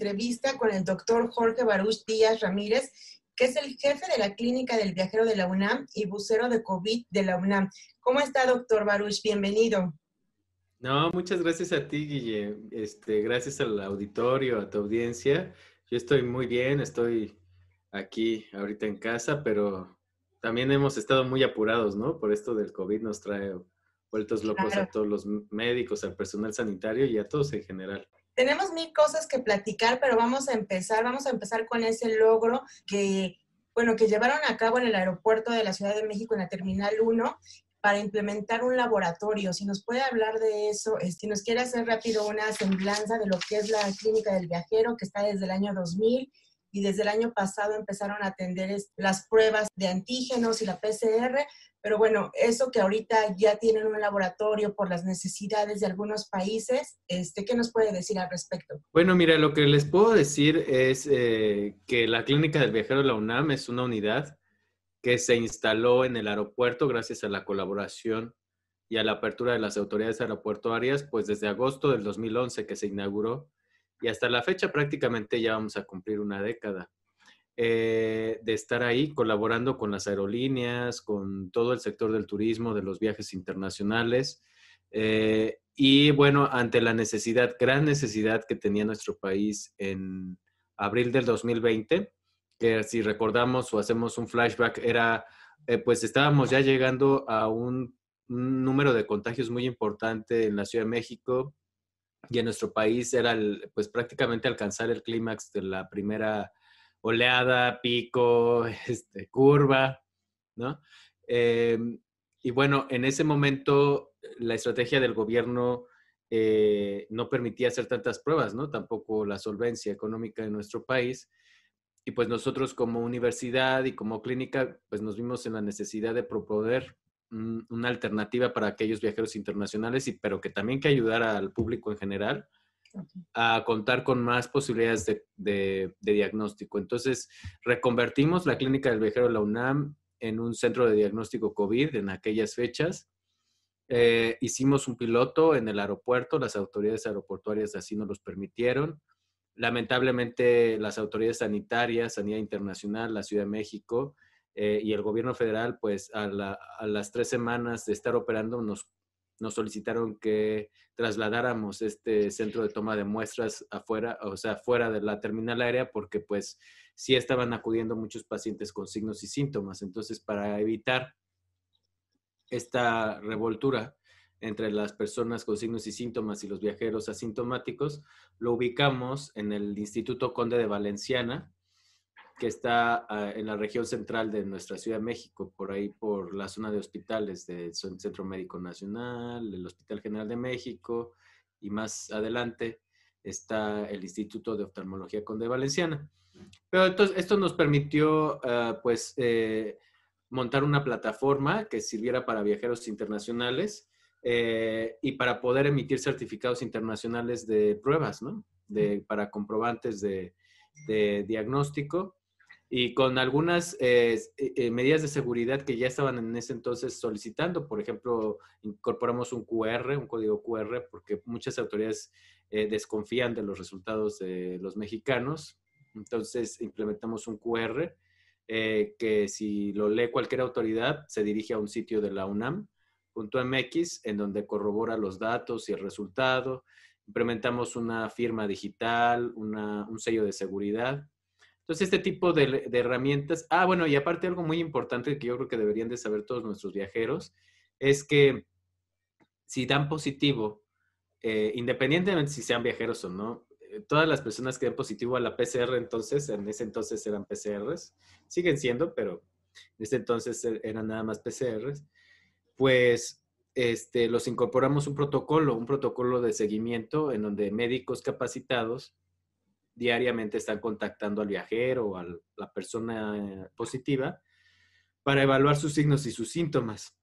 entrevista con el doctor Jorge Baruch Díaz Ramírez, que es el jefe de la Clínica del Viajero de la UNAM y bucero de COVID de la UNAM. ¿Cómo está, doctor Baruch? Bienvenido. No, muchas gracias a ti, Guille. Este, gracias al auditorio, a tu audiencia. Yo estoy muy bien, estoy aquí ahorita en casa, pero también hemos estado muy apurados, ¿no? Por esto del COVID nos trae vueltos locos a todos los médicos, al personal sanitario y a todos en general. Tenemos mil cosas que platicar, pero vamos a empezar, vamos a empezar con ese logro que, bueno, que llevaron a cabo en el aeropuerto de la Ciudad de México en la Terminal 1 para implementar un laboratorio. Si nos puede hablar de eso, si este, nos quiere hacer rápido una semblanza de lo que es la clínica del viajero, que está desde el año 2000 y desde el año pasado empezaron a atender las pruebas de antígenos y la PCR, pero bueno, eso que ahorita ya tienen un laboratorio por las necesidades de algunos países, este, ¿qué nos puede decir al respecto? Bueno, mira, lo que les puedo decir es eh, que la Clínica del Viajero de la UNAM es una unidad que se instaló en el aeropuerto gracias a la colaboración y a la apertura de las autoridades aeroportuarias, pues desde agosto del 2011 que se inauguró y hasta la fecha prácticamente ya vamos a cumplir una década. Eh, de estar ahí colaborando con las aerolíneas, con todo el sector del turismo, de los viajes internacionales. Eh, y bueno, ante la necesidad, gran necesidad que tenía nuestro país en abril del 2020, que si recordamos o hacemos un flashback, era, eh, pues estábamos ya llegando a un, número de contagios muy importante en la Ciudad de México y en nuestro país era pues prácticamente alcanzar el clímax de la primera oleada, pico, este, curva, ¿no? Em, y bueno, en ese momento la estrategia del gobierno eh, no permitía hacer tantas pruebas, ¿no? Tampoco la solvencia económica de nuestro país. Y pues nosotros como universidad y como clínica, pues nos vimos en la necesidad de proponer una alternativa para aquellos viajeros internacionales, y, pero que también que ayudara al público en general a contar con más posibilidades de, diagnóstico. Entonces, reconvertimos la clínica del viajero de la UNAM en un centro de diagnóstico COVID en aquellas fechas. Eh, hicimos un piloto en el aeropuerto, las autoridades aeroportuarias así nos los permitieron. Lamentablemente, las autoridades sanitarias, Sanidad Internacional, la Ciudad de México eh, y el gobierno federal, pues a, a las tres semanas de estar operando nos nos solicitaron que trasladáramos este centro de toma de muestras afuera, o sea, fuera de la terminal aérea, porque pues sí estaban acudiendo muchos pacientes con signos y síntomas. Entonces, para evitar esta revoltura entre las personas con signos y síntomas y los viajeros asintomáticos, lo ubicamos en el Instituto Conde de Valenciana, que está ah, en la región central de nuestra Ciudad de México, por ahí por la zona de hospitales del Centro Médico Nacional, el Hospital General de México y más adelante está el Instituto de Oftalmología Conde Valenciana. Pero entonces esto nos permitió ah, pues eh, montar una plataforma que sirviera para viajeros internacionales eh, y para poder emitir certificados internacionales de pruebas, ¿no? De, para comprobantes de, de diagnóstico y con algunas eh, eh, medidas de seguridad que ya estaban en ese entonces solicitando. Por ejemplo, incorporamos un QR, un código QR, porque muchas autoridades eh, desconfían de los resultados de los mexicanos. Entonces, implementamos un QR que si lo lee cualquier autoridad, se dirige a un sitio de la UNAM.mx, en donde corrobora los datos y el resultado. Implementamos una firma digital, un sello de seguridad entonces, este tipo de, herramientas, ah, bueno, y aparte algo muy importante que yo creo que deberían de saber todos nuestros viajeros, es que si dan positivo, eh, independientemente si sean viajeros o no, eh, todas las personas que den positivo a la PCR, entonces, en ese entonces eran PCRs, siguen siendo, pero en ese entonces e, eran nada más PCRs, pues este, los incorporamos un protocolo, un protocolo de seguimiento en donde médicos capacitados diariamente están contactando al viajero o a la persona positiva para evaluar sus signos y sus síntomas.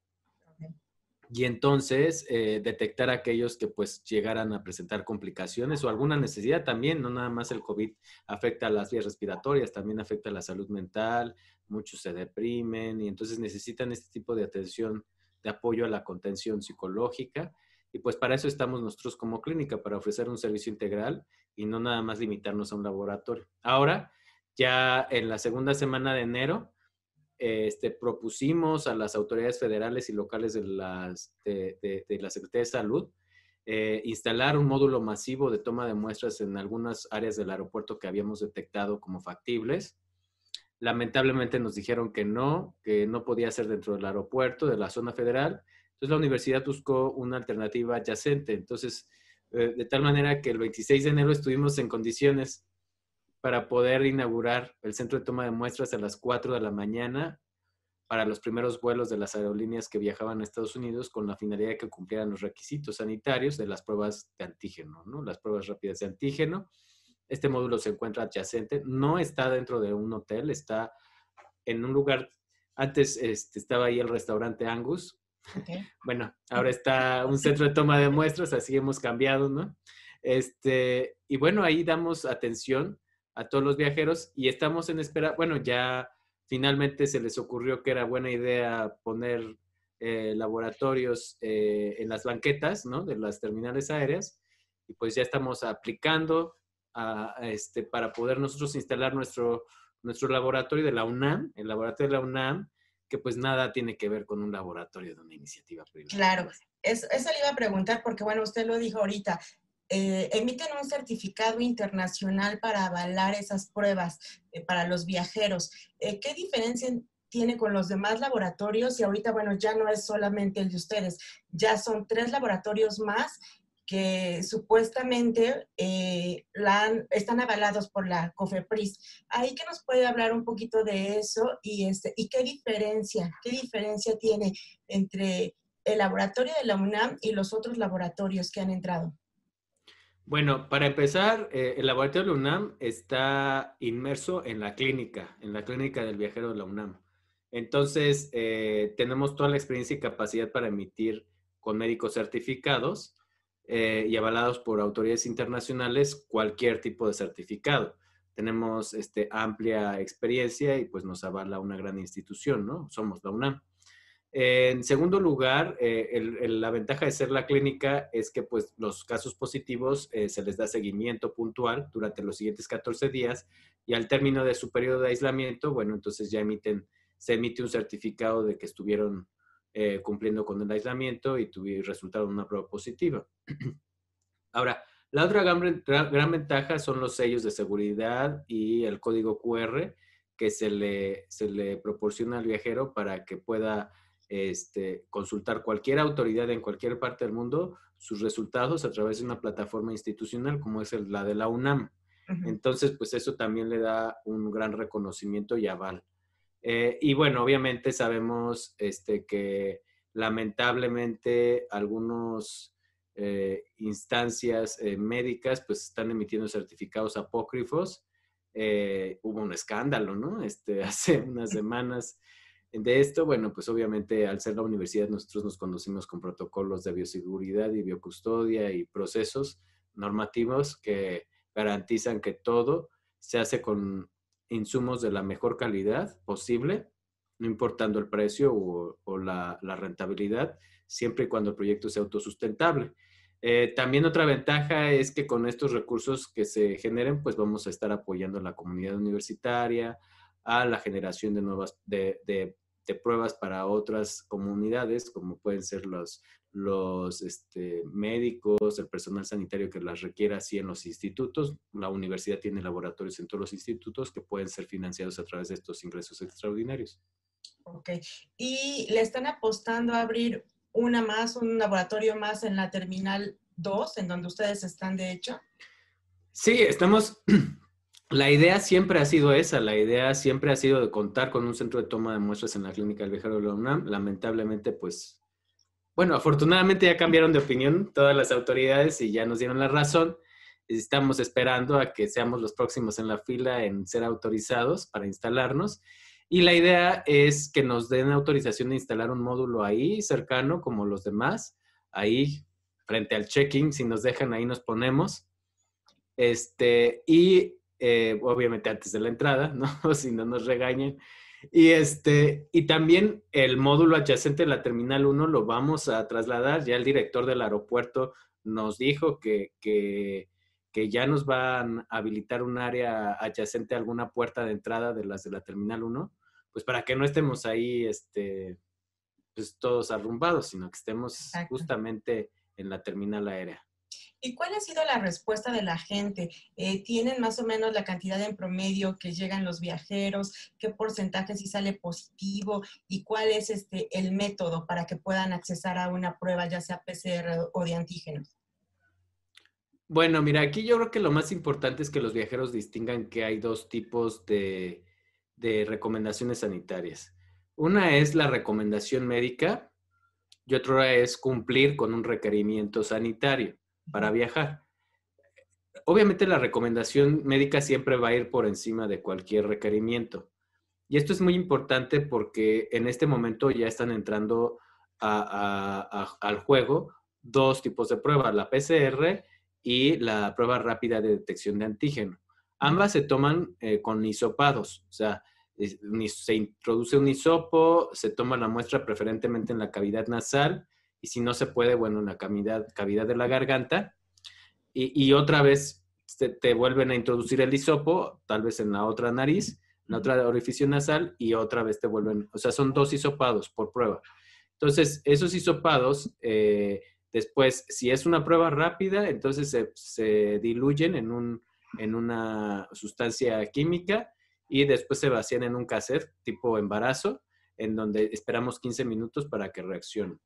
Y entonces eh, detectar aquellos que pues llegaran a presentar complicaciones o alguna necesidad también, no nada más el COVID afecta a las vías respiratorias, también afecta a la salud mental, muchos se deprimen y entonces necesitan este tipo de atención, de apoyo a la contención psicológica. Y pues para eso estamos nosotros como clínica, para ofrecer un servicio integral y no nada más limitarnos a un laboratorio. Ahora, ya en la segunda semana de enero, este, propusimos a las autoridades federales y locales de, las, de, la Secretaría de Salud eh, instalar un módulo masivo de toma de muestras en algunas áreas del aeropuerto que habíamos detectado como factibles. Lamentablemente nos dijeron que no, que no podía ser dentro del aeropuerto, de la zona federal. Entonces la universidad buscó una alternativa adyacente. Entonces, eh, de tal manera que el 26 de enero estuvimos en condiciones para poder inaugurar el centro de toma de muestras a las 4 de la mañana para los primeros vuelos de las aerolíneas que viajaban a Estados Unidos con la finalidad de que cumplieran los requisitos sanitarios de las pruebas de antígeno, ¿no? Las pruebas rápidas de antígeno. Este módulo se encuentra adyacente, no está dentro de un hotel, está en un lugar, antes este, estaba ahí el restaurante Angus, bueno, ahora está un centro de toma de muestras, así hemos cambiado, ¿no? Este, y bueno, ahí damos atención a todos los viajeros y estamos en espera, bueno, ya finalmente se les ocurrió que era buena idea poner eh, laboratorios eh, en las banquetas, ¿no? De las terminales aéreas y pues ya estamos aplicando a, este, para poder nosotros instalar nuestro, nuestro laboratorio de la UNAM, el laboratorio de la UNAM, que pues nada tiene que ver con un laboratorio de una iniciativa privada. Claro, eso, eso le iba a preguntar porque, bueno, usted lo dijo ahorita, eh, emiten un certificado internacional para avalar esas pruebas eh, para los viajeros. Eh, ¿Qué diferencia tiene con los demás laboratorios? Y ahorita, bueno, ya no es solamente el de ustedes, ya son tres laboratorios más que supuestamente están avalados por la COFEPRIS. Ahí que nos puede hablar un poquito de eso y, este, y qué diferencia, qué diferencia tiene entre el laboratorio de la UNAM y los otros laboratorios que han entrado. Bueno, para empezar, eh, el laboratorio de la UNAM está inmerso en la clínica, en la clínica del viajero de la UNAM. Entonces, eh, tenemos toda la experiencia y capacidad para emitir con médicos certificados eh, y avalados por autoridades internacionales cualquier tipo de certificado. Tenemos este, amplia experiencia y pues nos avala una gran institución, ¿no? Somos la UNAM. En segundo lugar, eh, la ventaja de ser la clínica es que pues, los casos positivos eh, se les da seguimiento puntual durante los siguientes 14 días y al término de su periodo de aislamiento, bueno, entonces ya emiten, se emite un certificado de que estuvieron eh, cumpliendo con el aislamiento y resultado una prueba positiva. Ahora, la otra gran, gran, ventaja son los sellos de seguridad y el código QR que se le, se le proporciona al viajero para que pueda este, consultar cualquier autoridad en cualquier parte del mundo sus resultados a través de una plataforma institucional como es la de la UNAM. Entonces, pues eso también le da un gran reconocimiento y aval. Eh, y bueno, obviamente sabemos este, que lamentablemente algunas eh, instancias eh, médicas pues están emitiendo certificados apócrifos. hubo un escándalo, ¿no? Este, hace unas semanas de esto, bueno, pues obviamente al ser la universidad nosotros nos conducimos con protocolos de bioseguridad y biocustodia y procesos normativos que garantizan que todo se hace con insumos de la mejor calidad posible, no importando el precio o, la, rentabilidad, siempre y cuando el proyecto sea autosustentable. Eh, también otra ventaja es que con estos recursos que se generen, pues vamos a estar apoyando a la comunidad universitaria, a la generación de nuevas, de, de pruebas para otras comunidades, como pueden ser los, los este, médicos, el personal sanitario que las requiera así en los institutos. La universidad tiene laboratorios en todos los institutos que pueden ser financiados a través de estos ingresos extraordinarios. Ok. ¿Y le están apostando a abrir una más, un laboratorio más en la Terminal 2, en donde ustedes están, de hecho? Sí, estamos la idea siempre ha sido esa, la idea siempre ha sido de contar con un centro de toma de muestras en la clínica del viajero de la UNAM. Lamentablemente, pues, bueno, afortunadamente ya cambiaron de opinión todas las autoridades y ya nos dieron la razón. Estamos esperando a que seamos los próximos en la fila en ser autorizados para instalarnos. Y la idea es que nos den autorización de instalar un módulo ahí cercano como los demás, ahí frente al check-in, si nos dejan ahí nos ponemos. Este, y eh, obviamente antes de la entrada, ¿no? si no nos regañen. Y, este, y también el módulo adyacente de la Terminal 1 lo vamos a trasladar. Ya el director del aeropuerto nos dijo que, que, que ya nos van a habilitar un área adyacente a alguna puerta de entrada de las de la Terminal 1, pues para que no estemos ahí este, pues todos arrumbados, sino que estemos justamente en la terminal aérea. ¿Y cuál ha sido la respuesta de la gente? Eh, ¿Tienen más o menos la cantidad en promedio que llegan los viajeros? ¿Qué porcentaje si sale positivo? ¿Y cuál es este, el método para que puedan accesar a una prueba, ya sea PCR o de antígenos? Bueno, mira, aquí yo creo que lo más importante es que los viajeros distingan que hay dos tipos de, de recomendaciones sanitarias. Una es la recomendación médica y otra es cumplir con un requerimiento sanitario para viajar. Obviamente la recomendación médica siempre va a ir por encima de cualquier requerimiento. Y esto es muy importante porque en este momento ya están entrando al juego dos tipos de pruebas, la PCR y la prueba rápida de detección de antígeno. Ambas se toman eh, con hisopados, o sea, se introduce un hisopo, se toma la muestra preferentemente en la cavidad nasal y si no se puede, bueno, en la cavidad, cavidad de la garganta. Y, otra vez te, vuelven a introducir el hisopo, tal vez en la otra nariz, en la otra orificio nasal, y otra vez te vuelven, o sea, son dos hisopados por prueba. Entonces, esos hisopados, eh, después, si es una prueba rápida, entonces se, diluyen en, un, en una sustancia química y después se vacían en un cassette tipo embarazo, en donde esperamos 15 minutos para que reaccione.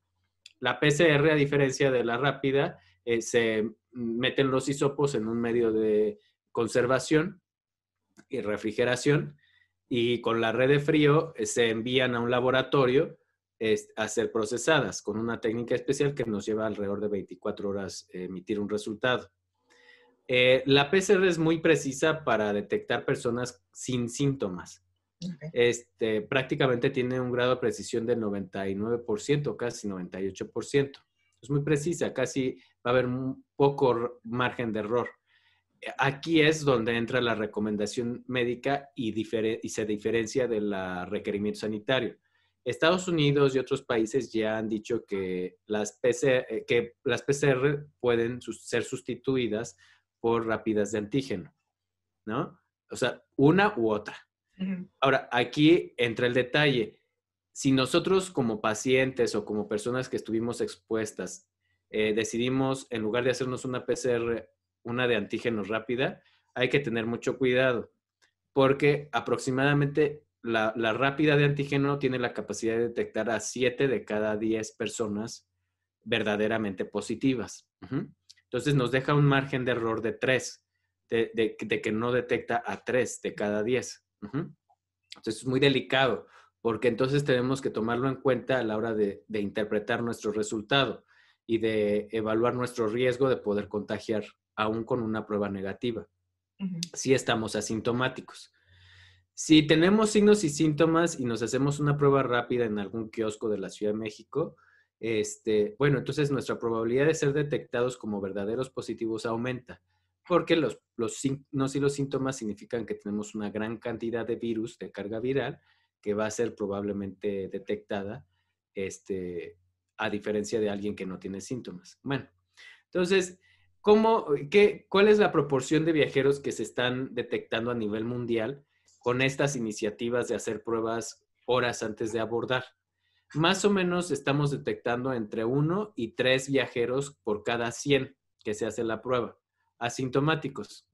La PCR, a diferencia de la rápida, eh, se meten los hisopos en un medio de conservación y refrigeración y con la red de frío eh, se envían a un laboratorio a ser procesadas con una técnica especial que nos lleva alrededor de 24 horas emitir un resultado. Eh, la PCR es muy precisa para detectar personas sin síntomas. Este, prácticamente tiene un grado de precisión del 99%, casi 98%. Es muy precisa, casi va a haber un poco margen de error. Aquí es donde entra la recomendación médica y, y se diferencia del requerimiento sanitario. Estados Unidos y otros países ya han dicho que las, PCR, eh, que las PCR pueden ser sustituidas por rápidas de antígeno, ¿no? O sea, una u otra. Ahora, aquí entra el detalle. Si nosotros como pacientes o como personas que estuvimos expuestas eh, decidimos, en lugar de hacernos una PCR, una de antígenos rápida, hay que tener mucho cuidado, porque aproximadamente la, rápida de antígeno tiene la capacidad de detectar a 7 de cada 10 personas verdaderamente positivas. Entonces nos deja un margen de error de 3, de, que no detecta a 3 de cada 10. Entonces es muy delicado, porque entonces tenemos que tomarlo en cuenta a la hora de, interpretar nuestro resultado y de evaluar nuestro riesgo de poder contagiar aún con una prueba negativa, si estamos asintomáticos. Si tenemos signos y síntomas y nos hacemos una prueba rápida en algún kiosco de la Ciudad de México, este, bueno, entonces nuestra probabilidad de ser detectados como verdaderos positivos aumenta, porque los, los signos y los síntomas significan que tenemos una gran cantidad de virus de carga viral que va a ser probablemente detectada, este, a diferencia de alguien que no tiene síntomas. Bueno, entonces, ¿cómo, qué, ¿cuál es la proporción de viajeros que se están detectando a nivel mundial con estas iniciativas de hacer pruebas horas antes de abordar? Más o menos estamos detectando entre uno y tres viajeros por cada 100 que se hace la prueba, asintomáticos.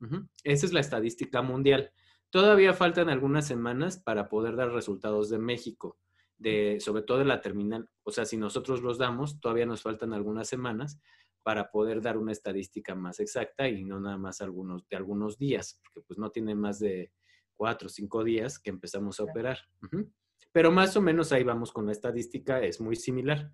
Esa es la estadística mundial. Todavía faltan algunas semanas para poder dar resultados de México, de, sobre todo de la terminal. O sea, si nosotros los damos, todavía nos faltan algunas semanas para poder dar una estadística más exacta y no nada más algunos, de algunos días, porque pues no tiene más de cuatro o cinco días que empezamos a operar. Pero más o menos ahí vamos con la estadística, es muy similar.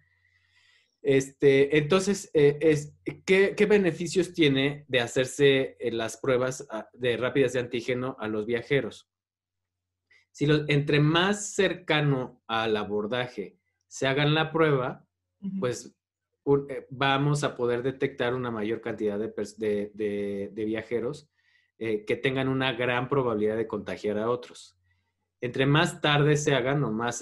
Este, entonces, eh, es, ¿qué, beneficios tiene de hacerse eh, las pruebas ah, de rápidas de antígeno a los viajeros? Si entre más cercano al abordaje se hagan la prueba, pues eh, vamos a poder detectar una mayor cantidad de, viajeros que tengan una gran probabilidad de contagiar a otros entre más tarde se hagan o más,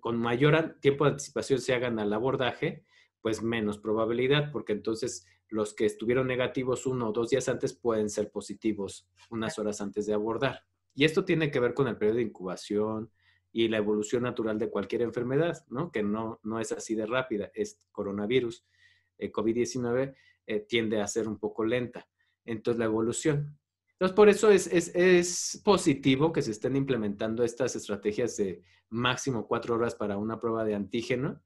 con mayor tiempo de anticipación se hagan al abordaje, pues menos probabilidad, porque entonces los que estuvieron negativos uno o dos días antes pueden ser positivos unas horas antes de abordar. Y esto tiene que ver con el periodo de incubación y la evolución natural de cualquier enfermedad, ¿no? Que no, no es así de rápida. Es coronavirus, eh, COVID-19 eh, tiende a ser un poco lenta. Entonces, la evolución. Entonces, por eso es, es, es, positivo que se estén implementando estas estrategias de máximo cuatro horas para una prueba de antígeno,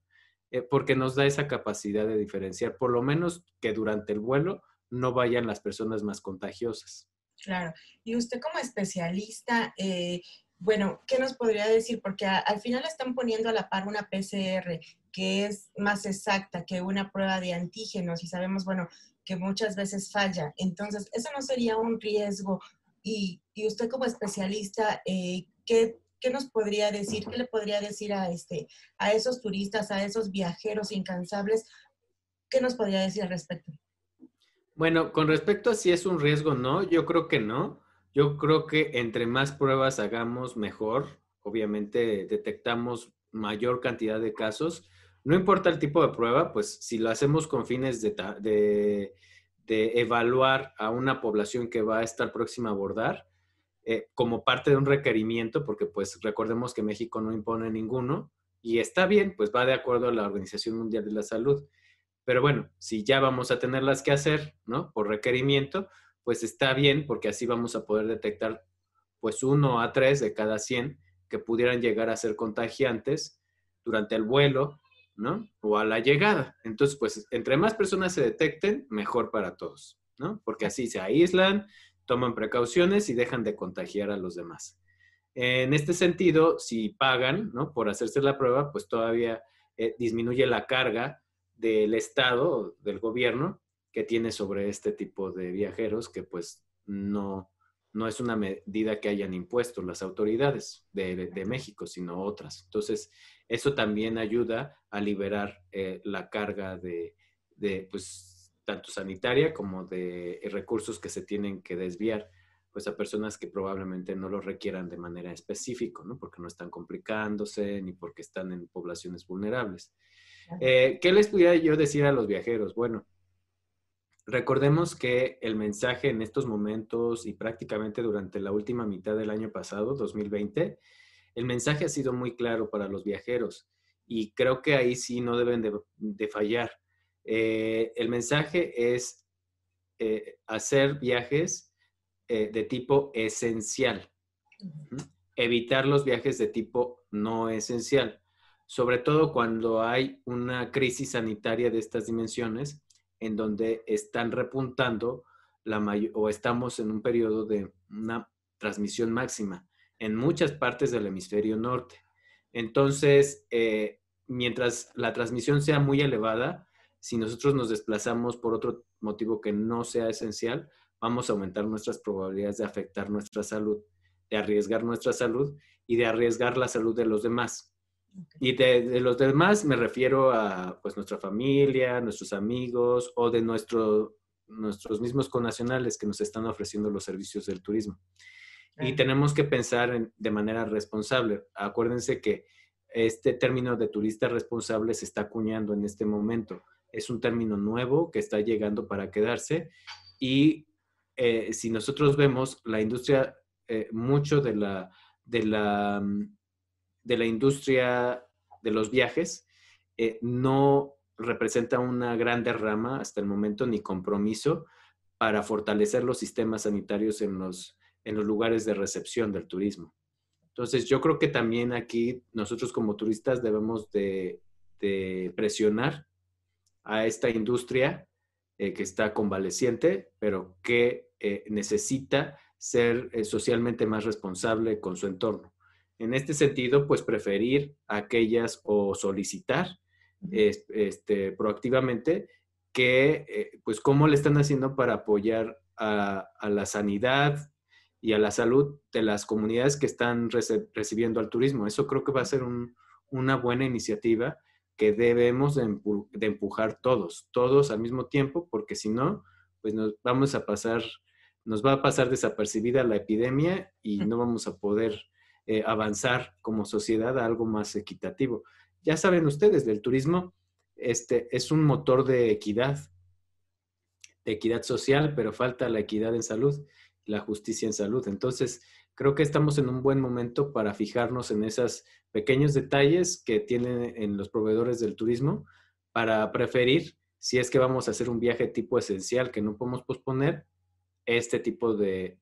eh, porque nos da esa capacidad de diferenciar, por lo menos que durante el vuelo no vayan las personas más contagiosas. Claro. Y usted como especialista, eh, bueno, ¿qué nos podría decir? Porque al final están poniendo a la par una PCR que es más exacta que una prueba de antígenos y sabemos, bueno, que muchas veces falla. Entonces, ¿eso no sería un riesgo? Y, y usted como especialista, eh, ¿qué ¿qué nos podría decir? ¿Qué le podría decir a, este, a esos turistas, a esos viajeros incansables? ¿Qué nos podría decir al respecto? Bueno, con respecto a si es un riesgo, no, yo creo que no. Yo creo que entre más pruebas hagamos, mejor. Obviamente detectamos mayor cantidad de casos. No importa el tipo de prueba, pues si lo hacemos con fines de, de, de evaluar a una población que va a estar próxima a abordar, eh, como parte de un requerimiento, porque pues recordemos que México no impone ninguno y está bien, pues va de acuerdo a la Organización Mundial de la Salud. Pero bueno, si ya vamos a tenerlas que hacer, ¿no? Por requerimiento, pues está bien porque así vamos a poder detectar pues uno a tres de cada 100 que pudieran llegar a ser contagiantes durante el vuelo, ¿no? O a la llegada. Entonces, pues entre más personas se detecten, mejor para todos, ¿no? Porque así se aíslan, toman precauciones y dejan de contagiar a los demás. En este sentido, si pagan ¿no? por hacerse la prueba, pues todavía eh, disminuye la carga del Estado, del gobierno, que tiene sobre este tipo de viajeros, que pues no, no es una medida que hayan impuesto las autoridades de, México, sino otras. Entonces, eso también ayuda a liberar eh, la carga de, de pues, tanto sanitaria como de recursos que se tienen que desviar pues a personas que probablemente no lo requieran de manera específica, ¿no? Porque no están complicándose ni porque están en poblaciones vulnerables. Eh, ¿Qué les pudiera yo decir a los viajeros? Bueno, recordemos que el mensaje en estos momentos y prácticamente durante la última mitad del año pasado, 2020, el mensaje ha sido muy claro para los viajeros y creo que ahí sí no deben de fallar. Eh, el mensaje es eh, hacer viajes eh, de tipo esencial, evitar los viajes de tipo no esencial, sobre todo cuando hay una crisis sanitaria de estas dimensiones en donde están repuntando la o estamos en un periodo de una transmisión máxima en muchas partes del hemisferio norte. Entonces, mientras la transmisión sea muy elevada, si nosotros nos desplazamos por otro motivo que no sea esencial, vamos a aumentar nuestras probabilidades de afectar nuestra salud, de arriesgar nuestra salud y de arriesgar la salud de los demás. Y de, los demás me refiero a pues, nuestra familia, nuestros amigos o de nuestro, nuestros mismos conacionales que nos están ofreciendo los servicios del turismo. Y tenemos que pensar de manera responsable. Acuérdense que este término de turista responsable se está acuñando en este momento es un término nuevo que está llegando para quedarse y eh, si nosotros vemos la industria, eh, mucho de la, de, la, mm, de la industria de los viajes eh, no representa una gran derrama hasta el momento ni compromiso para fortalecer los sistemas sanitarios en los, en los lugares de recepción del turismo. Entonces, yo creo que también aquí nosotros como turistas debemos de, presionar a esta industria eh, que está convaleciente, pero que eh, necesita ser socialmente más responsable con su entorno. En este sentido, pues preferir aquellas o solicitar este, proactivamente que, pues, cómo le están haciendo para apoyar a, la sanidad y a la salud de las comunidades que están recibiendo al turismo. Eso creo que va a ser una buena iniciativa que debemos de, empujar todos, todos al mismo tiempo, porque si no, pues nos vamos a pasar, nos va a pasar desapercibida la epidemia y no vamos a poder eh, avanzar como sociedad a algo más equitativo. Ya saben ustedes, del turismo este, es un motor de equidad. equidad social, pero falta la equidad en salud, la justicia en salud. Entonces, creo que estamos en un buen momento para fijarnos en esos pequeños detalles que tienen en los proveedores del turismo para preferir, si es que vamos a hacer un viaje tipo esencial que no podemos posponer, este tipo de,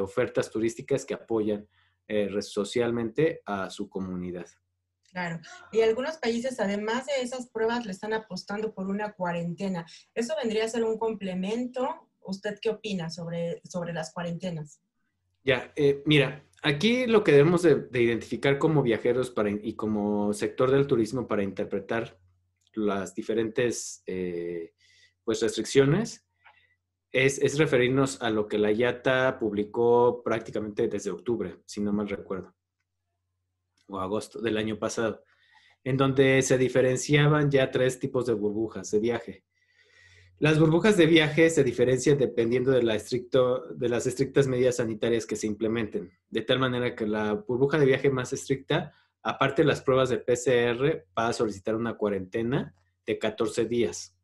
ofertas turísticas que apoyan eh, socialmente a su comunidad. Claro. Y algunos países, además de esas pruebas, le están apostando por una cuarentena. ¿Eso vendría a ser un complemento? ¿Usted qué opina sobre, sobre las cuarentenas? Ya, eh, mira, aquí lo que debemos de, identificar como viajeros para, y como sector del turismo para interpretar las diferentes eh, pues restricciones es, es, referirnos a lo que la IATA publicó prácticamente desde octubre, si no mal recuerdo, o agosto del año pasado, en donde se diferenciaban ya tres tipos de burbujas de viaje. Las burbujas de viaje se diferencian dependiendo de, la estricto, de las estrictas medidas sanitarias que se implementen, de tal manera que la burbuja de viaje más estricta, aparte de las pruebas de PCR, va a solicitar una cuarentena de 14 días.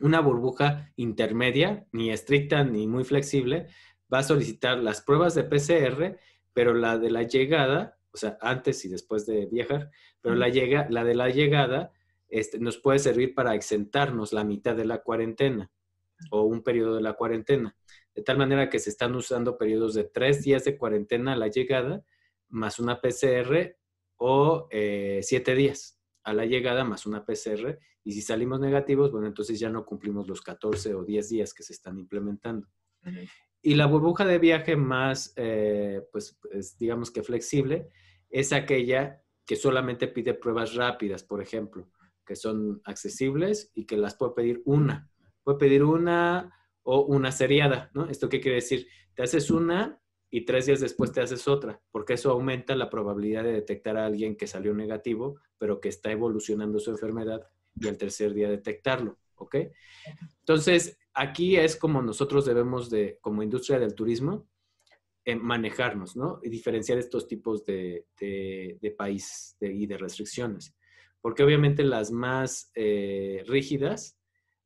Una burbuja intermedia, ni estricta ni muy flexible, va a solicitar las pruebas de PCR, pero la de la llegada, o sea, antes y después de viajar, pero la, llega, la de la llegada este, nos puede servir para exentarnos la mitad de la cuarentena o un periodo de la cuarentena. De tal manera que se están usando periodos de tres días de cuarentena a la llegada, más una PCR o eh, siete días a la llegada, más una PCR. Y si salimos negativos, bueno, entonces ya no cumplimos los 14 o 10 días que se están implementando. Y la burbuja de viaje más, eh, pues, digamos que flexible, es aquella que solamente pide pruebas rápidas, por ejemplo que son accesibles y que las puedo pedir una. Puedo pedir una o una seriada, ¿no? ¿Esto qué quiere decir? Te haces una y tres días después te haces otra, porque eso aumenta la probabilidad de detectar a alguien que salió negativo, pero que está evolucionando su enfermedad y al tercer día detectarlo, ¿ok? Entonces, aquí es como nosotros debemos de, como industria del turismo, eh, manejarnos, ¿no? Y diferenciar estos tipos de, de, países y de restricciones porque obviamente las más eh, rígidas,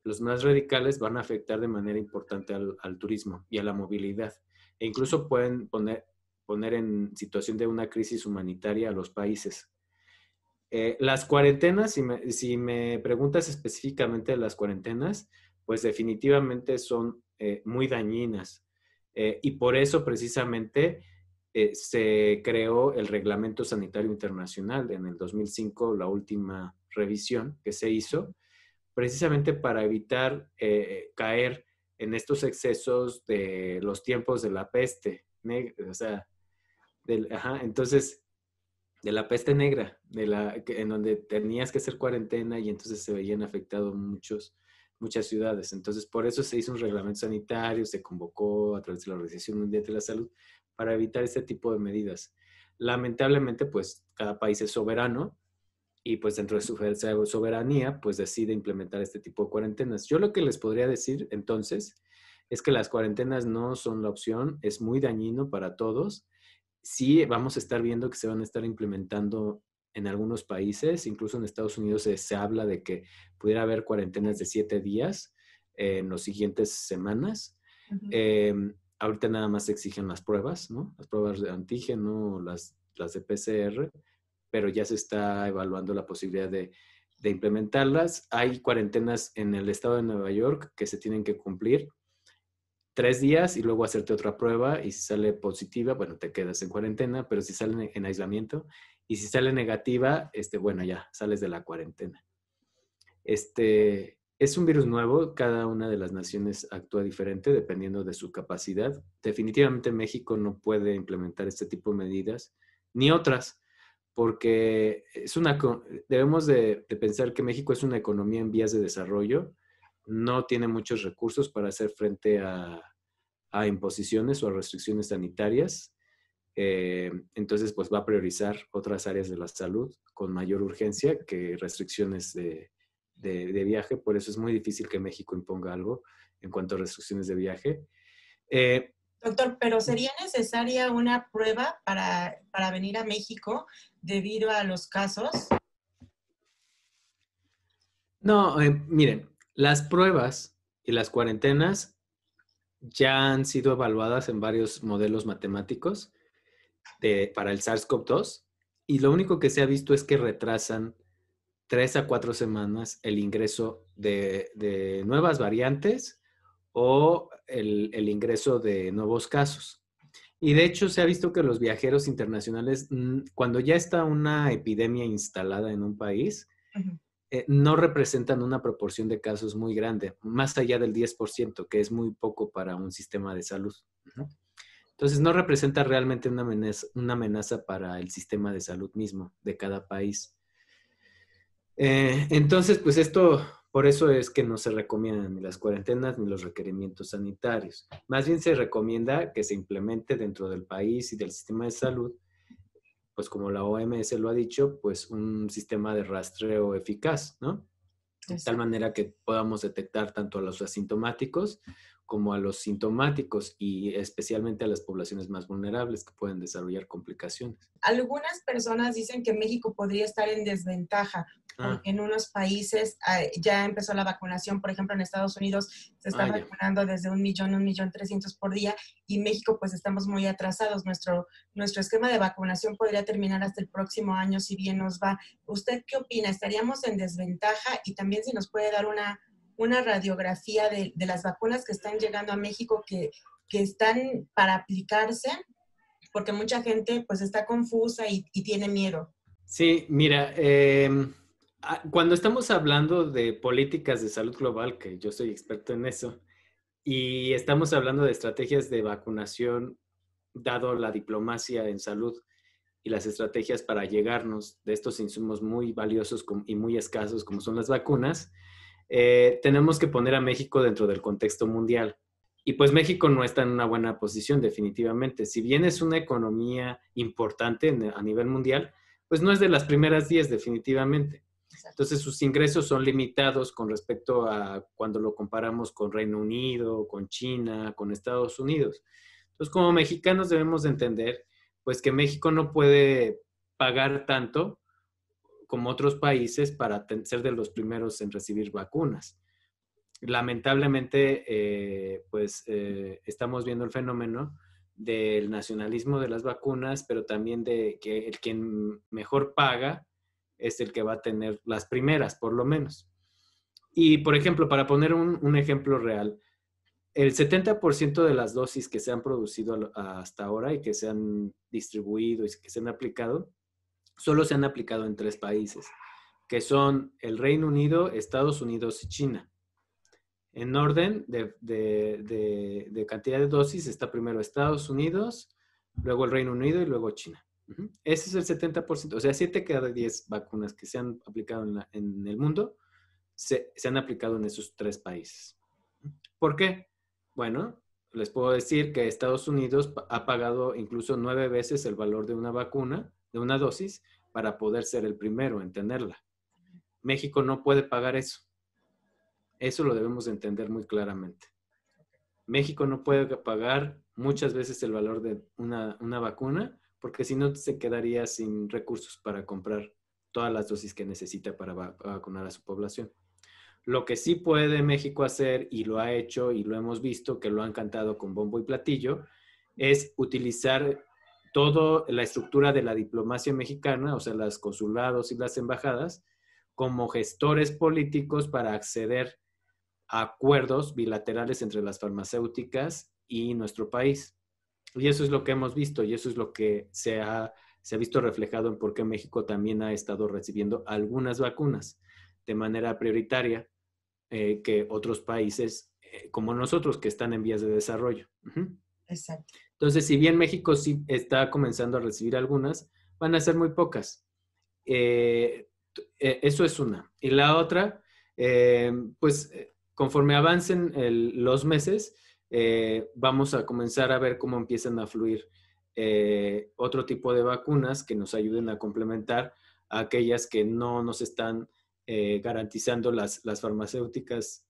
los más radicales van a afectar de manera importante al, turismo y a la movilidad. E incluso pueden poner, poner en situación de una crisis humanitaria a los países. Eh, las cuarentenas, si me, si me, preguntas específicamente de las cuarentenas, pues definitivamente son eh, muy dañinas. y por eso precisamente eh, se creó el Reglamento Sanitario Internacional en el 2005, la última revisión que se hizo, precisamente para evitar eh, caer en estos excesos de los tiempos de la peste, o sea, entonces, de la peste negra, de la, en donde tenías que hacer cuarentena y entonces se veían afectados muchos, muchas ciudades. Entonces, por eso se hizo un reglamento sanitario, se convocó a través de la Organización Mundial de la Salud para evitar este tipo de medidas. Lamentablemente, pues cada país es soberano y pues dentro de su soberanía, pues decide implementar este tipo de cuarentenas. Yo lo que les podría decir entonces es que las cuarentenas no son la opción, es muy dañino para todos. Sí vamos a estar viendo que se van a estar implementando en algunos países, incluso en Estados Unidos se, habla de que pudiera haber cuarentenas de siete días en las siguientes semanas. Ahorita nada más se exigen las pruebas, ¿no? Las pruebas de antígeno, las, las de PCR, pero ya se está evaluando la posibilidad de, de implementarlas. Hay cuarentenas en el estado de Nueva York que se tienen que cumplir tres días y luego hacerte otra prueba y si sale positiva, bueno, te quedas en cuarentena, pero si sale en aislamiento y si sale negativa, este, bueno, ya sales de la cuarentena. Este, es un virus nuevo, cada una de las naciones actúa diferente dependiendo de su capacidad. Definitivamente México no puede implementar este tipo de medidas, ni otras, porque es una, debemos de, pensar que México es una economía en vías de desarrollo, no tiene muchos recursos para hacer frente a, imposiciones o a restricciones sanitarias. Eh, entonces, pues va a priorizar otras áreas de la salud con mayor urgencia que restricciones de, de, viaje, por eso es muy difícil que México imponga algo en cuanto a restricciones de viaje. Eh, Doctor, pero ¿sería necesaria una prueba para, venir a México debido a los casos? No, eh, miren, las pruebas y las cuarentenas ya han sido evaluadas en varios modelos matemáticos para el SARS-CoV-2 y lo único que se ha visto es que retrasan tres a cuatro semanas el ingreso de, nuevas variantes o el, ingreso de nuevos casos. Y de hecho se ha visto que los viajeros internacionales, mm, cuando ya está una epidemia instalada en un país, eh, no representan una proporción de casos muy grande, más allá del 10%, que es muy poco para un sistema de salud. Entonces, no representa realmente una amenaza, para el sistema de salud mismo de cada país. Eh, entonces, pues esto, por eso es que no se recomiendan ni las cuarentenas ni los requerimientos sanitarios. Más bien se recomienda que se implemente dentro del país y del sistema de salud, pues como la OMS lo ha dicho, pues un sistema de rastreo eficaz, ¿no? De tal manera que podamos detectar tanto a los asintomáticos como a los sintomáticos y especialmente a las poblaciones más vulnerables que pueden desarrollar complicaciones. Algunas personas dicen que México podría estar en desventaja. Ah. En unos países ah, ya empezó la vacunación, por ejemplo, en Estados Unidos se está ah, vacunando desde un millón, un millón trescientos por día y México pues estamos muy atrasados. Nuestro, nuestro esquema de vacunación podría terminar hasta el próximo año si bien nos va. ¿Usted qué opina? ¿Estaríamos en desventaja? Y también si nos puede dar una una radiografía de, las vacunas que están llegando a México que, están para aplicarse, porque mucha gente pues está confusa y, tiene miedo. Sí, mira, em, cuando estamos hablando de políticas de salud global, que yo soy experto en eso, y estamos hablando de estrategias de vacunación, dado la diplomacia en salud y las estrategias para llegarnos de estos insumos muy valiosos y muy escasos como son las vacunas, eh, tenemos que poner a México dentro del contexto mundial. Y pues México no está en una buena posición definitivamente. Si bien es una economía importante a nivel mundial, pues no es de las primeras 10 definitivamente. Entonces sus ingresos son limitados con respecto a cuando lo comparamos con Reino Unido, con China, con Estados Unidos. Entonces como mexicanos debemos entender pues que México no puede pagar tanto como otros países para ser de los primeros en recibir vacunas. Lamentablemente, eh, pues eh, estamos viendo el fenómeno del nacionalismo de las vacunas, pero también de que el quien mejor paga es el que va a tener las primeras, por lo menos. Y, por ejemplo, para poner un, ejemplo real, el 70% de las dosis que se han producido hasta ahora y que se han distribuido y que se han aplicado solo se han aplicado en tres países, que son el Reino Unido, Estados Unidos y China. En orden de, cantidad de dosis está primero Estados Unidos, luego el Reino Unido y luego China. Ese es el 70%, o sea, 7 cada 10 vacunas que se han aplicado en, el mundo se, se, han aplicado en esos tres países. ¿Por qué? Bueno, les puedo decir que Estados Unidos ha pagado incluso nueve veces el valor de una vacuna de una dosis para poder ser el primero en tenerla. México no puede pagar eso. Eso lo debemos entender muy claramente. México no puede pagar muchas veces el valor de una, vacuna porque si no se quedaría sin recursos para comprar todas las dosis que necesita para vacunar a su población. Lo que sí puede México hacer, y lo ha hecho y lo hemos visto, que lo han cantado con bombo y platillo, es utilizar toda la estructura de la diplomacia mexicana, o sea, los consulados y las embajadas, como gestores políticos para acceder a acuerdos bilaterales entre las farmacéuticas y nuestro país. Y eso es lo que hemos visto y eso es lo que se ha, se ha visto reflejado en por qué México también ha estado recibiendo algunas vacunas de manera prioritaria eh, que otros países eh, como nosotros que están en vías de desarrollo. Exacto. Entonces, si bien México sí está comenzando a recibir algunas, van a ser muy pocas. Eh, eso es una. Y la otra, pues conforme avancen los meses, vamos a comenzar a ver cómo empiezan a fluir otro tipo de vacunas que nos ayuden a complementar a aquellas que no nos están garantizando las, las farmacéuticas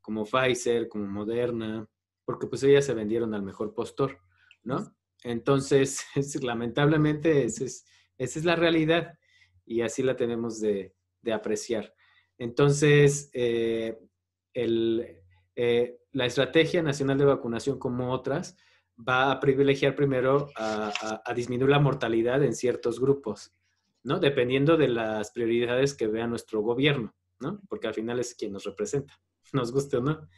como Pfizer, como Moderna, porque pues ellas se vendieron al mejor postor. ¿no? Entonces, lamentablemente, esa es, esa es la realidad y así la tenemos de, apreciar. Entonces, eh, el, eh, la Estrategia Nacional de Vacunación, como otras, va a privilegiar primero a, disminuir la mortalidad en ciertos grupos, ¿no? Dependiendo de las prioridades que vea nuestro gobierno, ¿no? Porque al final es quien nos representa, nos guste o no.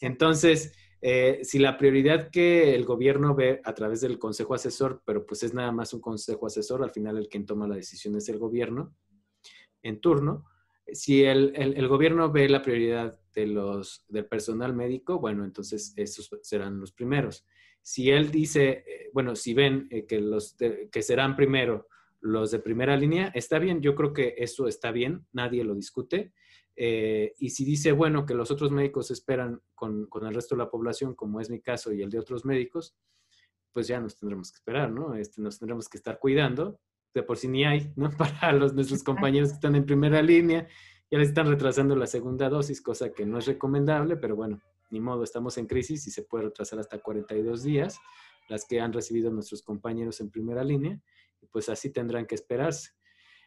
Entonces, eh, si la prioridad que el gobierno ve a través del consejo asesor, pero pues es nada más un consejo asesor, al final el quien toma la decisión es el gobierno en turno, si el, el, gobierno ve la prioridad de los, del personal médico, bueno, entonces esos serán los primeros. Si él dice, eh, bueno, si ven eh, que, los que serán primero los de primera línea, está bien, yo creo que eso está bien, nadie lo discute. Eh, y si dice, bueno, que los otros médicos esperan con, con, el resto de la población, como es mi caso y el de otros médicos, pues ya nos tendremos que esperar, ¿no? Este, nos tendremos que estar cuidando, de por sí ni hay, ¿no? Para los, nuestros compañeros que están en primera línea, ya les están retrasando la segunda dosis, cosa que no es recomendable, pero bueno, ni modo, estamos en crisis y se puede retrasar hasta 42 días, las que han recibido nuestros compañeros en primera línea, y pues así tendrán que esperarse.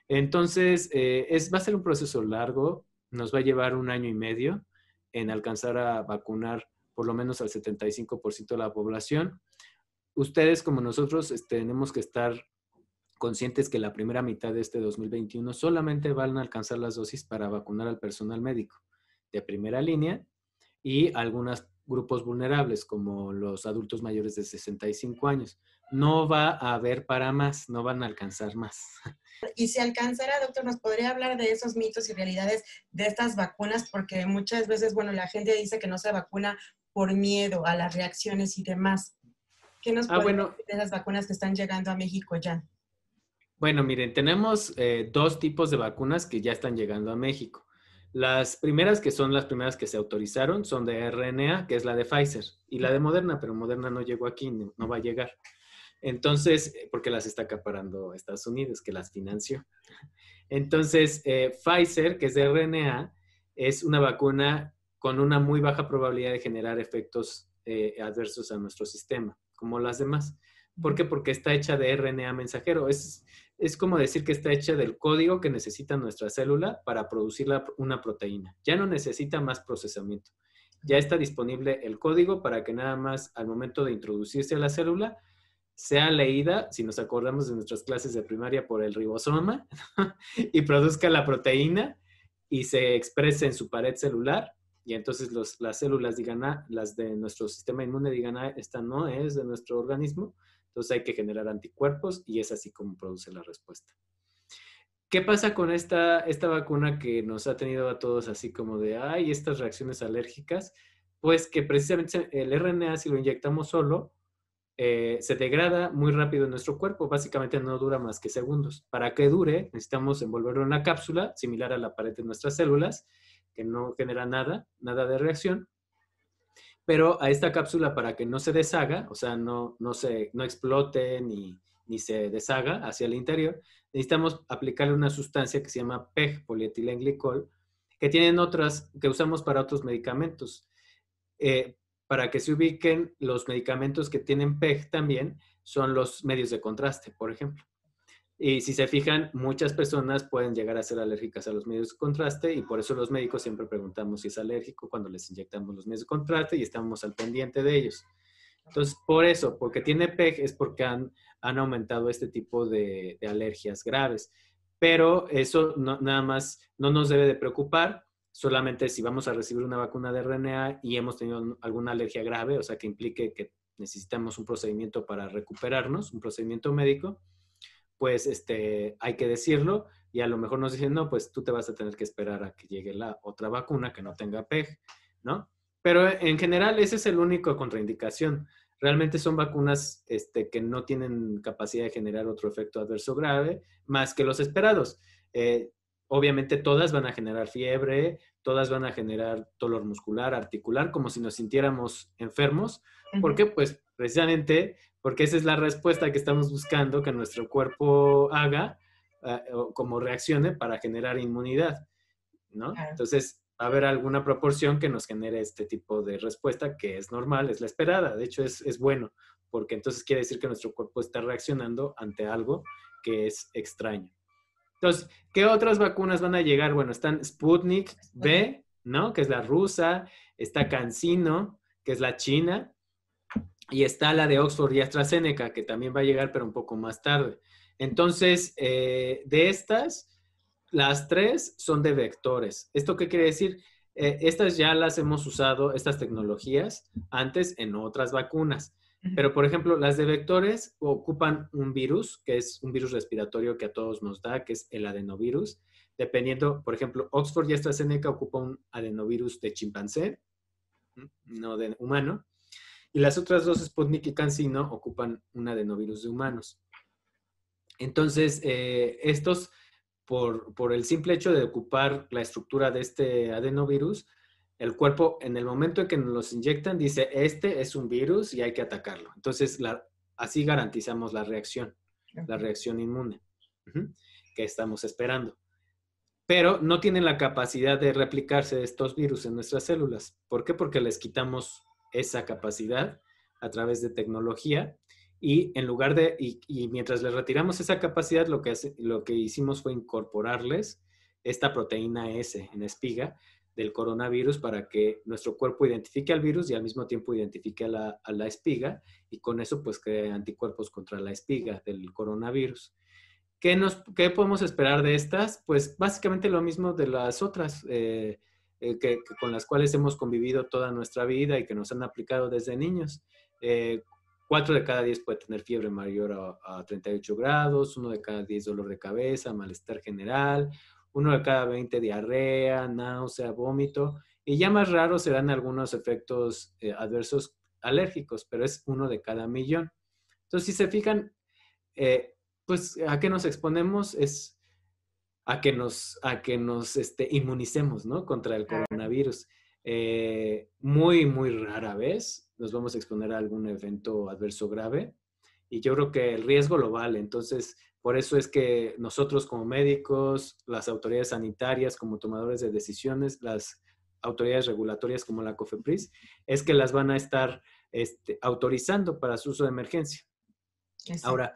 Entonces, eh, es, va a ser un proceso largo, nos va a llevar un año y medio en alcanzar a vacunar por lo menos al 75% de la población. Ustedes como nosotros este, tenemos que estar conscientes que la primera mitad de este 2021 solamente van a alcanzar las dosis para vacunar al personal médico de primera línea y algunos grupos vulnerables como los adultos mayores de 65 años. No va a haber para más, no van a alcanzar más. Y si alcanzara, doctor, ¿nos podría hablar de esos mitos y realidades de estas vacunas? Porque muchas veces, bueno, la gente dice que no se vacuna por miedo a las reacciones y demás. ¿Qué nos ah, puede decir de esas vacunas que están llegando a México ya? Bueno, miren, tenemos eh, dos tipos de vacunas que ya están llegando a México. Las primeras, que son las primeras que se autorizaron, son de RNA, que es la de Pfizer, y la de Moderna, pero Moderna no llegó aquí, no, va a llegar. Entonces, eh, porque las está acaparando Estados Unidos, que las financió. Entonces, eh, Pfizer, que es de RNA, es una vacuna con una muy baja probabilidad de generar efectos adversos a nuestro sistema, como las demás. ¿Por qué? Porque está hecha de RNA mensajero. Es, es como decir que está hecha del código que necesita nuestra célula para producir una proteína. Ya no necesita más procesamiento. Ya está disponible el código para que nada más al momento de introducirse a la célula sea leída, si nos acordamos de nuestras clases de primaria, por el ribosoma y produzca la proteína y se exprese en su pared celular. Y entonces las células digan, ah, las de nuestro sistema inmune digan, ah, esta no es de nuestro organismo entonces hay que generar anticuerpos y es así como produce la respuesta. ¿Qué pasa con esta, esta vacuna que nos ha tenido a todos así como de, ay, estas reacciones alérgicas? Pues que precisamente el RNA, si lo inyectamos solo, eh, se degrada muy rápido en nuestro cuerpo, básicamente no dura más que segundos. Para que dure, necesitamos envolverlo en una cápsula similar a la pared de nuestras células, que no genera nada, nada de reacción, pero a esta cápsula para que no se deshaga, o sea, no, no, se, no explote ni, ni se deshaga hacia el interior, necesitamos aplicarle una sustancia que se llama PEG, polietilenglicol, que tienen otras, que usamos para otros medicamentos. Eh, para que se ubiquen, los medicamentos que tienen PEG también son los medios de contraste, por ejemplo. Y si se fijan, muchas personas pueden llegar a ser alérgicas a los medios de contraste y por eso los médicos siempre preguntamos si es alérgico cuando les inyectamos los medios de contraste y estamos al pendiente de ellos. Entonces, por eso, porque tiene PEG es porque han, han aumentado este tipo de, alergias graves. Pero eso nada más no nos debe de preocupar, solamente si vamos a recibir una vacuna de RNA y hemos tenido alguna alergia grave, o sea, que implique que necesitamos un procedimiento para recuperarnos, un procedimiento médico, pues este, hay que decirlo y a lo mejor nos dicen, no, pues tú te vas a tener que esperar a que llegue la otra vacuna que no tenga PEG, ¿no? Pero en general ese es el único contraindicación. Realmente son vacunas este, que no tienen capacidad de generar otro efecto adverso grave más que los esperados. Eh, obviamente todas van a generar fiebre, todas van a generar dolor muscular, articular, como si nos sintiéramos enfermos. ¿Por qué? Pues precisamente porque esa es la respuesta que estamos buscando que nuestro cuerpo haga o como reaccione para generar inmunidad, ¿no? Entonces, va a haber alguna proporción que nos genere este tipo de respuesta que es normal, es la esperada, de hecho es, es bueno, porque entonces quiere decir que nuestro cuerpo está reaccionando ante algo que es extraño. Entonces, ¿qué otras vacunas van a llegar? Bueno, están Sputnik B, ¿no? Que es la rusa, está CanSino, que es la china, y está la de Oxford y AstraZeneca, que también va a llegar, pero un poco más tarde. Entonces, eh, de estas, las tres son de vectores. ¿Esto qué quiere decir? Eh, estas ya las hemos usado, estas tecnologías, antes en otras vacunas. Pero, por ejemplo, las de vectores ocupan un virus, que es un virus respiratorio que a todos nos da, que es el adenovirus. Dependiendo, por ejemplo, Oxford y AstraZeneca ocupa un adenovirus de chimpancé, no de humano. Y las otras dos, Sputnik y CanSino, ocupan un adenovirus de humanos. Entonces, eh, estos, por, por, el simple hecho de ocupar la estructura de este adenovirus, el cuerpo, en el momento en que nos los inyectan, dice, este es un virus y hay que atacarlo. Entonces, así garantizamos la reacción, la reacción inmune que estamos esperando. Pero no tienen la capacidad de replicarse estos virus en nuestras células. ¿Por qué? Porque les quitamos esa capacidad a través de tecnología y en lugar de, y, mientras les retiramos esa capacidad, lo que, lo que hicimos fue incorporarles esta proteína S en espiga del coronavirus para que nuestro cuerpo identifique al virus y al mismo tiempo identifique a la, espiga y con eso pues cree anticuerpos contra la espiga del coronavirus. ¿Qué, nos, ¿Qué podemos esperar de estas? Pues básicamente lo mismo de las otras eh, eh, que, con las cuales hemos convivido toda nuestra vida y que nos han aplicado desde niños. Eh, cuatro de cada diez puede tener fiebre mayor a, a 38 grados, uno de cada diez dolor de cabeza, malestar general, uno de cada 20 diarrea, náusea, vómito, y ya más raro serán algunos efectos eh, adversos alérgicos, pero es uno de cada millón. Entonces, si se fijan, pues a qué nos exponemos es a que nos, a que nos este, inmunicemos, ¿no? Contra el coronavirus. Eh, muy, muy rara vez nos vamos a exponer a algún evento adverso grave y yo creo que el riesgo lo vale. Entonces, por eso es que nosotros como médicos, las autoridades sanitarias como tomadores de decisiones, las autoridades regulatorias como la COFEPRIS, es que las van a estar este, autorizando para su uso de emergencia. Ahora,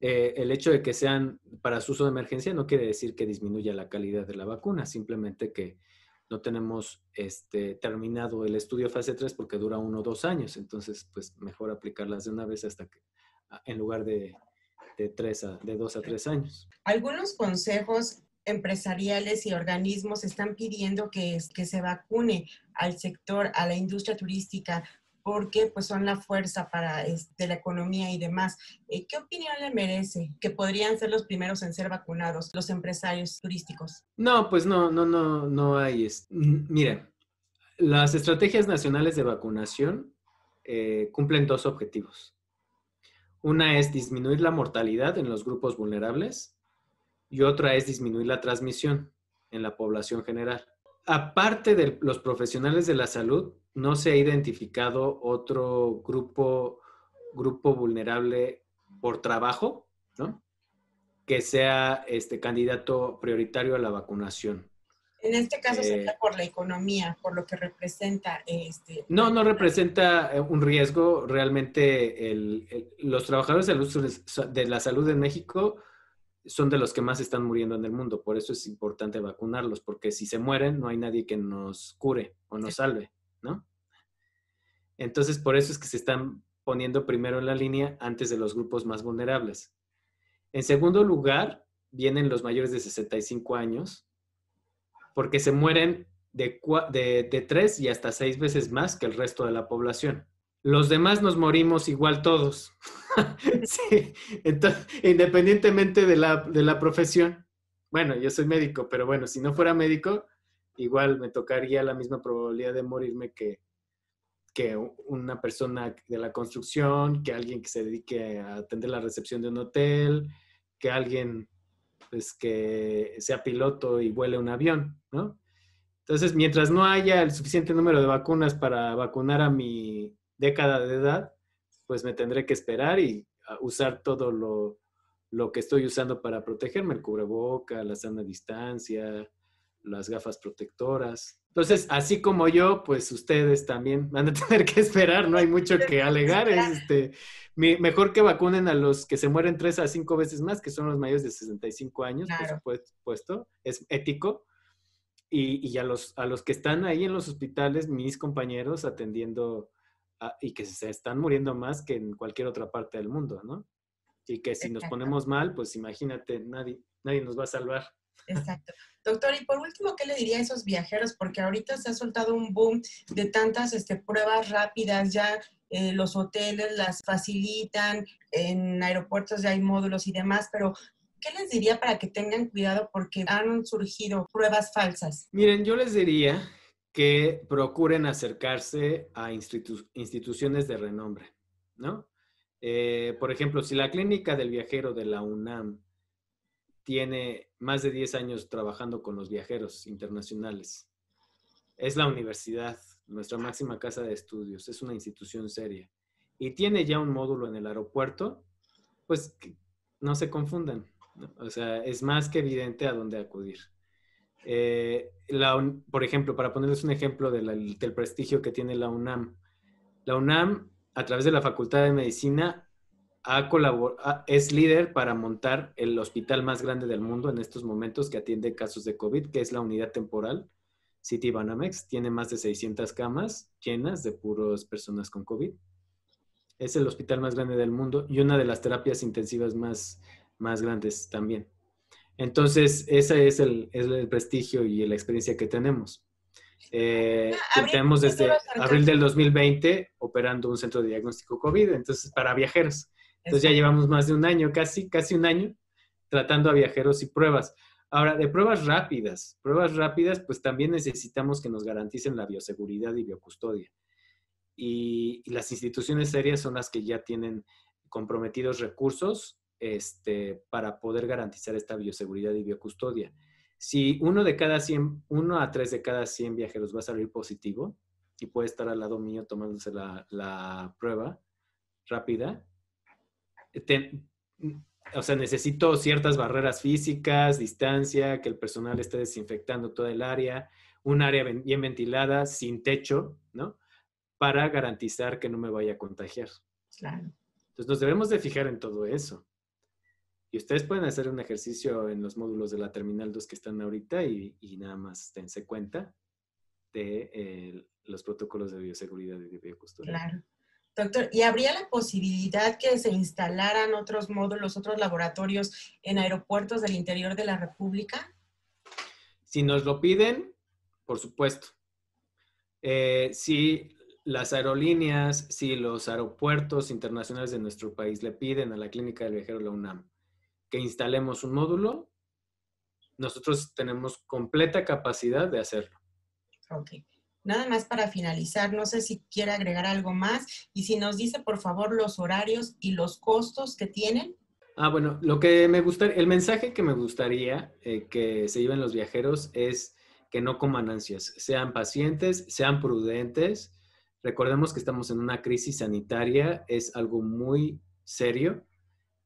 eh, el hecho de que sean para su uso de emergencia no quiere decir que disminuya la calidad de la vacuna, simplemente que no tenemos este, terminado el estudio fase 3 porque dura uno o dos años, entonces pues mejor aplicarlas de una vez hasta que, en lugar de tres a, de dos a tres años. Algunos consejos empresariales y organismos están pidiendo que se vacune al sector, a la industria turística, porque pues son la fuerza para este, la economía y demás. Eh, ¿Qué opinión le merece que podrían ser los primeros en ser vacunados, los empresarios turísticos? No, pues no, no, no, no hay. Miren, las estrategias nacionales de vacunación eh, cumplen dos objetivos. Una es disminuir la mortalidad en los grupos vulnerables y otra es disminuir la transmisión en la población general. Aparte de los profesionales de la salud, no se ha identificado otro grupo, grupo vulnerable por trabajo, ¿no? Que sea este candidato prioritario a la vacunación. En este caso sería eh, por la economía, por lo que representa este. No, no representa eh, un riesgo. Realmente los trabajadores de la salud en México son de los que más están muriendo en el mundo. Por eso es importante vacunarlos, porque si se mueren, no hay nadie que nos cure o nos salve. Entonces, por eso es que se están poniendo primero en la línea antes de los grupos más vulnerables. En segundo lugar, vienen los mayores de 65 años, porque se mueren de, tres y hasta seis veces más que el resto de la población. Los demás nos morimos igual todos. sí. Independientemente de la profesión. Bueno, yo soy médico, pero bueno, si no fuera médico, igual me tocaría la misma probabilidad de morirme que, que una persona de la construcción, que alguien que se dedique a atender la recepción de un hotel, que alguien pues que sea piloto y vuele un avión, ¿no? Entonces, mientras no haya el suficiente número de vacunas para vacunar a mi década de edad, pues me tendré que esperar y usar todo lo, lo que estoy usando para protegerme, el cubreboca, la sana distancia, las gafas protectoras. Entonces, así como yo, pues ustedes también van a tener que esperar, no hay mucho que alegar. Es este, mejor que vacunen a los que se mueren tres a cinco veces más, que son los mayores de 65 años, por supuesto, es ético. y, a, los, a los que están ahí en los hospitales, mis compañeros atendiendo y que se están muriendo más que en cualquier otra parte del mundo, ¿no? Y que si nos ponemos mal, pues imagínate, nadie, nadie nos va a salvar. Exacto. Doctor, y por último, ¿qué le diría a esos viajeros? Porque ahorita se ha soltado un boom de tantas este, pruebas rápidas, ya eh, los hoteles las facilitan, en aeropuertos ya hay módulos y demás, pero ¿qué les diría para que tengan cuidado porque han surgido pruebas falsas? Miren, yo les diría que procuren acercarse a instituciones de renombre, ¿no? Eh, por ejemplo, si la clínica del viajero de la UNAM tiene más de 10 años trabajando con los viajeros internacionales, es la universidad, nuestra máxima casa de estudios, es una institución seria y tiene ya un módulo en el aeropuerto, pues no se confundan. O sea, es más que evidente a dónde acudir. Eh, por ejemplo, para ponerles un ejemplo del prestigio que tiene la UNAM. La UNAM, a través de la Facultad de Medicina, ha es líder para montar el hospital más grande del mundo en estos momentos que atiende casos de COVID, que es la unidad temporal City Banamex. Tiene más de 600 camas llenas de puros personas con COVID. Es el hospital más grande del mundo y una de las terapias intensivas más, más grandes también. Entonces, ese es el, prestigio y la experiencia que tenemos. Eh, tenemos desde abril del 2020 operando un centro de diagnóstico COVID, entonces para viajeros. Entonces ya llevamos más de un año, casi, casi un año, tratando a viajeros y pruebas. Ahora, de pruebas rápidas, pruebas rápidas, pues también necesitamos que nos garanticen la bioseguridad y biocustodia. Y, las instituciones serias son las que ya tienen comprometidos recursos este, para poder garantizar esta bioseguridad y biocustodia. Si uno de cada 100, uno a tres de cada 100 viajeros va a salir positivo y puede estar al lado mío tomándose la, prueba rápida, o sea, necesito ciertas barreras físicas, distancia, que el personal esté desinfectando toda el área, un área bien ventilada, sin techo, ¿no? Para garantizar que no me vaya a contagiar. Claro. Entonces nos debemos de fijar en todo eso. Y ustedes pueden hacer un ejercicio en los módulos de la Terminal 2 que están ahorita y, nada más dense cuenta de eh, los protocolos de bioseguridad y de biocustodia. Claro. Doctor, ¿y habría la posibilidad que se instalaran otros módulos, otros laboratorios en aeropuertos del interior de la República? Si nos lo piden, por supuesto. Eh, si las aerolíneas, si los aeropuertos internacionales de nuestro país le piden a la Clínica del Viajero la UNAM que instalemos un módulo, nosotros tenemos completa capacidad de hacerlo. Ok. Nada más para finalizar, no sé si quiere agregar algo más y si nos dice por favor los horarios y los costos que tienen. Ah, bueno, lo que me gustaría, el mensaje que me gustaría eh, que se lleven los viajeros es que no coman ansias, sean pacientes, sean prudentes. Recordemos que estamos en una crisis sanitaria, es algo muy serio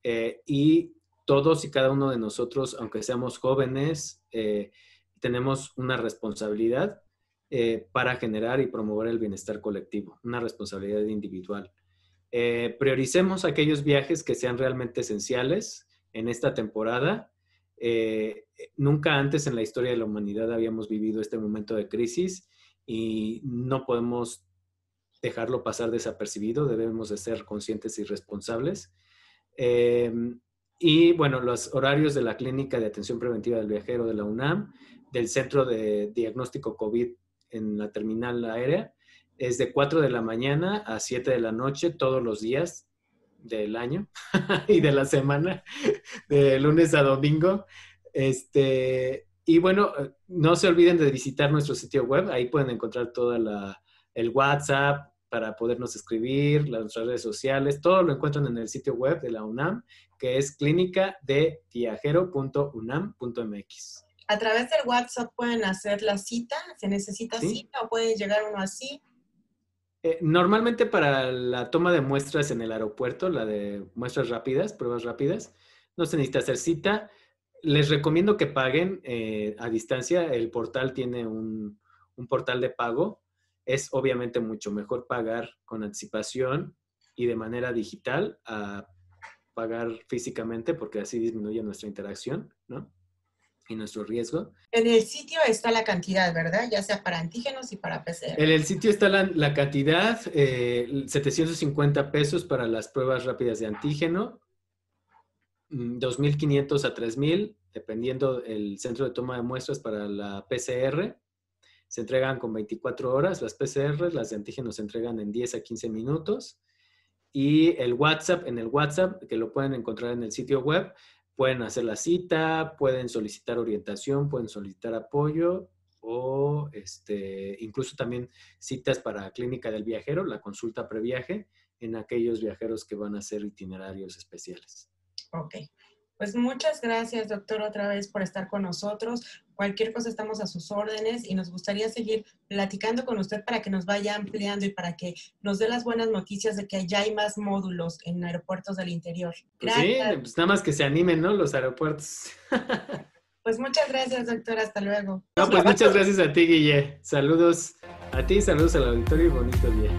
eh, y todos y cada uno de nosotros, aunque seamos jóvenes, eh, tenemos una responsabilidad eh, para generar y promover el bienestar colectivo, una responsabilidad individual. Eh, prioricemos aquellos viajes que sean realmente esenciales en esta temporada. nunca antes en la historia de la humanidad habíamos vivido este momento de crisis y no podemos dejarlo pasar desapercibido, debemos de ser conscientes y responsables. Y bueno, los horarios de la Clínica de Atención Preventiva del Viajero de la UNAM, del Centro de Diagnóstico COVID en la terminal aérea, es de 4 de la mañana a 7 de la noche todos los días del año y de la semana, de lunes a domingo. Este, y bueno, no se olviden de visitar nuestro sitio web, ahí pueden encontrar todo el WhatsApp, para podernos escribir, las redes sociales, todo lo encuentran en el sitio web de la UNAM, que es clínica de viajero.unam.mx. A través del WhatsApp pueden hacer la cita, se necesita cita o puede llegar uno así. Eh, normalmente para la toma de muestras en el aeropuerto, la de muestras rápidas, pruebas rápidas, no se necesita hacer cita. Les recomiendo que paguen eh, a distancia. El portal tiene un, un portal de pago es obviamente mucho mejor pagar con anticipación y de manera digital a pagar físicamente porque así disminuye nuestra interacción, ¿no? Y nuestro riesgo. En el sitio está la cantidad, ¿verdad? Ya sea para antígenos y para PCR. En el sitio está la, cantidad, 750 eh, pesos para las pruebas rápidas de antígeno, 2.500 mm, a 3.000, dependiendo el centro de toma de muestras para la PCR. Se entregan con 24 horas las PCR, las de antígenos se entregan en 10 a 15 minutos. Y el WhatsApp, en el WhatsApp, que lo pueden encontrar en el sitio web, pueden hacer la cita, pueden solicitar orientación, pueden solicitar apoyo o este, incluso también citas para clínica del viajero, la consulta previaje en aquellos viajeros que van a hacer itinerarios especiales. Ok. Pues muchas gracias, doctor, otra vez por estar con nosotros. Cualquier cosa estamos a sus órdenes y nos gustaría seguir platicando con usted para que nos vaya ampliando y para que nos dé las buenas noticias de que ya hay más módulos en aeropuertos del interior. Pues sí, pues nada más que se animen, ¿no? Los aeropuertos. Pues muchas gracias, doctor. Hasta luego. No, pues muchas gracias a ti, Guille. Saludos a ti, saludos al auditorio y bonito día.